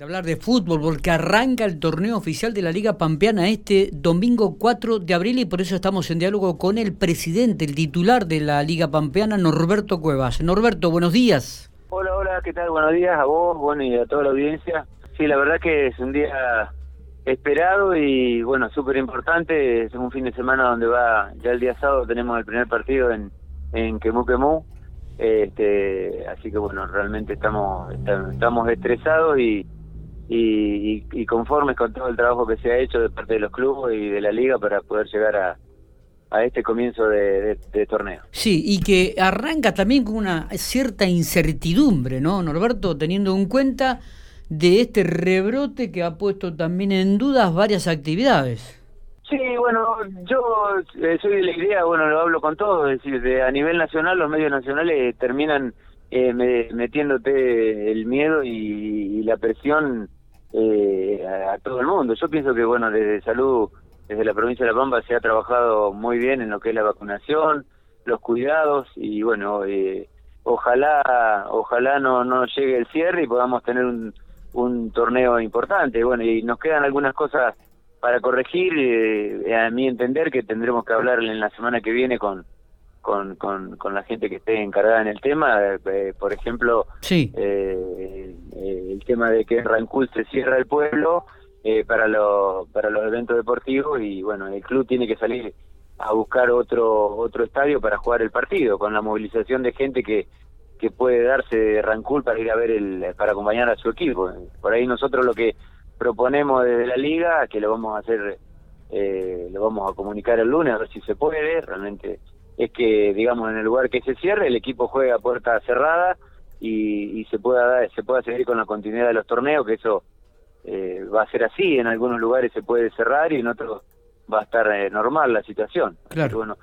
de hablar de fútbol porque arranca el torneo oficial de la Liga Pampeana este domingo 4 de abril y por eso estamos en diálogo con el presidente, el titular de la Liga Pampeana, Norberto Cuevas. Norberto, buenos días. Hola, hola, ¿qué tal? Buenos días a vos, bueno, y a toda la audiencia. Sí, la verdad que es un día esperado y bueno, súper importante. Es un fin de semana donde va, ya el día sábado tenemos el primer partido en, en Quemú Quemú. Este, así que bueno, realmente estamos, estamos estresados y, y, conformes con todo el trabajo que se ha hecho de parte de los clubes y de la liga para poder llegar a, a este comienzo de, torneo. Sí, y que arranca también con una cierta incertidumbre, ¿no, Norberto? Teniendo en cuenta de este rebrote que ha puesto también en dudas varias actividades. Sí, bueno, yo eh, soy de la idea, bueno, lo hablo con todos, es decir, de, a nivel nacional los medios nacionales terminan eh, metiéndote el miedo y la presión eh, a, todo el mundo. Yo pienso que, bueno, desde salud, desde la provincia de La Pampa se ha trabajado muy bien en lo que es la vacunación, los cuidados y, bueno, eh, ojalá ojalá no, no llegue el cierre y podamos tener un, un torneo importante. Bueno, y nos quedan algunas cosas para corregir, eh, a mi entender que tendremos que hablar en la semana que viene con con, con, con la gente que esté encargada en el tema. Eh, por ejemplo, sí. Eh, eh, el tema de que en Rancul se cierra el pueblo para, lo, para los eventos deportivos y bueno, el club tiene que salir a buscar otro otro estadio para jugar el partido con la movilización de gente que que puede darse de Rancul para ir a ver el para acompañar a su equipo por ahí nosotros lo que proponemos desde la liga que lo vamos a hacer eh, lo vamos a comunicar el lunes a ver si se puede realmente es que, digamos, en el lugar que se cierre, el equipo juega a puerta cerrada y, se pueda se pueda seguir con la continuidad de los torneos, que eso eh, va a ser así, en algunos lugares se puede cerrar y en otros va a estar eh, normal la situación. Claro. bueno,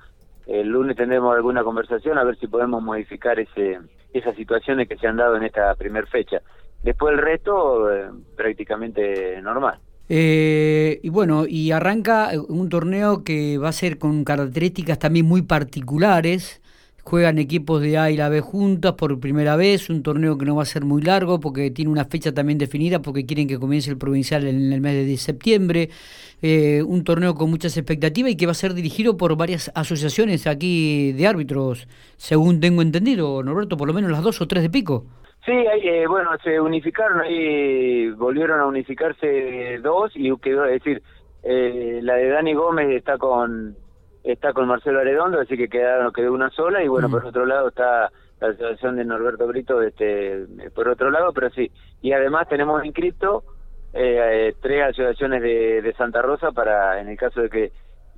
el lunes tendremos alguna conversación a ver si podemos modificar ese esas situaciones que se han dado en esta primer fecha. Después el resto, eh, prácticamente normal. Eh, y bueno, y arranca un torneo que va a ser con características también muy particulares. Juegan equipos de A y la B juntas por primera vez, un torneo que no va a ser muy largo porque tiene una fecha también definida porque quieren que comience el provincial en el mes de septiembre. Eh, un torneo con muchas expectativas y que va a ser dirigido por varias asociaciones aquí de árbitros, según tengo entendido, Norberto, por lo menos las dos o tres de pico. Sí, eh, bueno, se unificaron, ahí volvieron a unificarse dos y quedó, es decir, eh, la de Dani Gómez está con está con Marcelo Aredondo, así que quedaron, quedó una sola y bueno, por otro lado está la asociación de Norberto Brito este por otro lado, pero sí, y además tenemos inscrito eh, tres asociaciones de, de, Santa Rosa para en el caso de que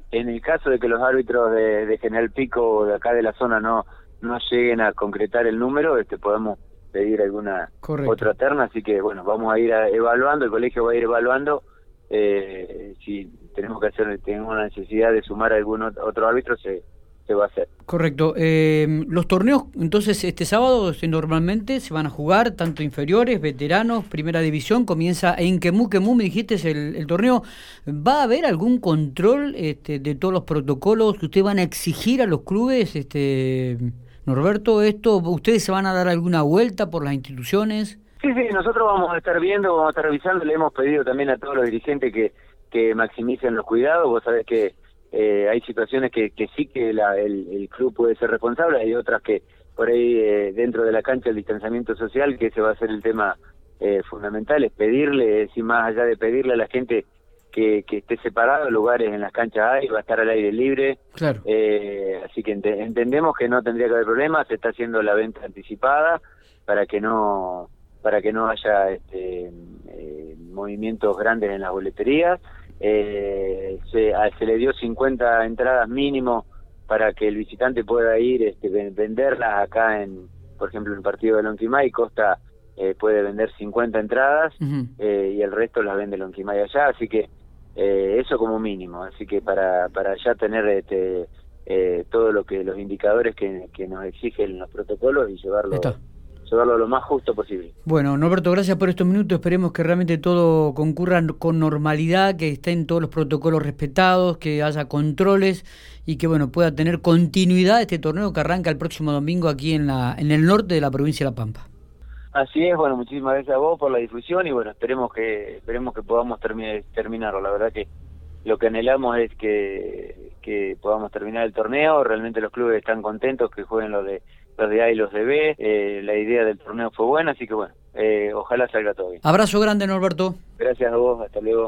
en el caso de que los árbitros de, de General Pico de acá de la zona no no lleguen a concretar el número, este podemos pedir alguna otra terna, así que bueno, vamos a ir evaluando, el colegio va a ir evaluando eh, si tenemos que hacer, tenemos una necesidad de sumar algún otro árbitro, se, se va a hacer. Correcto. Eh, los torneos, entonces, este sábado normalmente se van a jugar, tanto inferiores, veteranos, primera división, comienza en Quemú, Quemú, me dijiste, es el, el torneo. ¿Va a haber algún control este, de todos los protocolos que ustedes van a exigir a los clubes? Este Norberto, esto, ¿ustedes se van a dar alguna vuelta por las instituciones? Sí, sí, nosotros vamos a estar viendo, vamos a estar revisando, le hemos pedido también a todos los dirigentes que, que maximicen los cuidados, vos sabés que eh, hay situaciones que, que sí que la, el, club puede ser responsable, hay otras que por ahí eh, dentro de la cancha el distanciamiento social, que ese va a ser el tema eh, fundamental, es pedirle, si más allá de pedirle a la gente que, que esté separado, lugares en las canchas hay, va a estar al aire libre. Claro. Eh, así que entendemos que no tendría que haber problemas, se está haciendo la venta anticipada para que no para que no haya este, eh, movimientos grandes en las boleterías. Eh, se, se, le dio 50 entradas mínimo para que el visitante pueda ir este, venderlas acá en, por ejemplo, en el partido de Lonquimay, Costa eh, puede vender 50 entradas eh, y el resto las vende Lonquimay allá, así que eh, eso como mínimo, así que para, para ya tener este, eh, todo lo que los indicadores que, que nos exigen los protocolos y llevarlo llevarlo lo más justo posible. Bueno, Norberto, gracias por estos minutos. Esperemos que realmente todo concurra con normalidad, que estén todos los protocolos respetados, que haya controles y que bueno pueda tener continuidad este torneo que arranca el próximo domingo aquí en la en el norte de la provincia de La Pampa. Así es, bueno, muchísimas gracias a vos por la difusión y bueno, esperemos que esperemos que podamos terminarlo. La verdad que lo que anhelamos es que, que podamos terminar el torneo. Realmente los clubes están contentos que jueguen los de los de A y los de B. Eh, la idea del torneo fue buena, así que bueno, eh, ojalá salga todo bien. Abrazo grande, Norberto. Gracias a vos, hasta luego.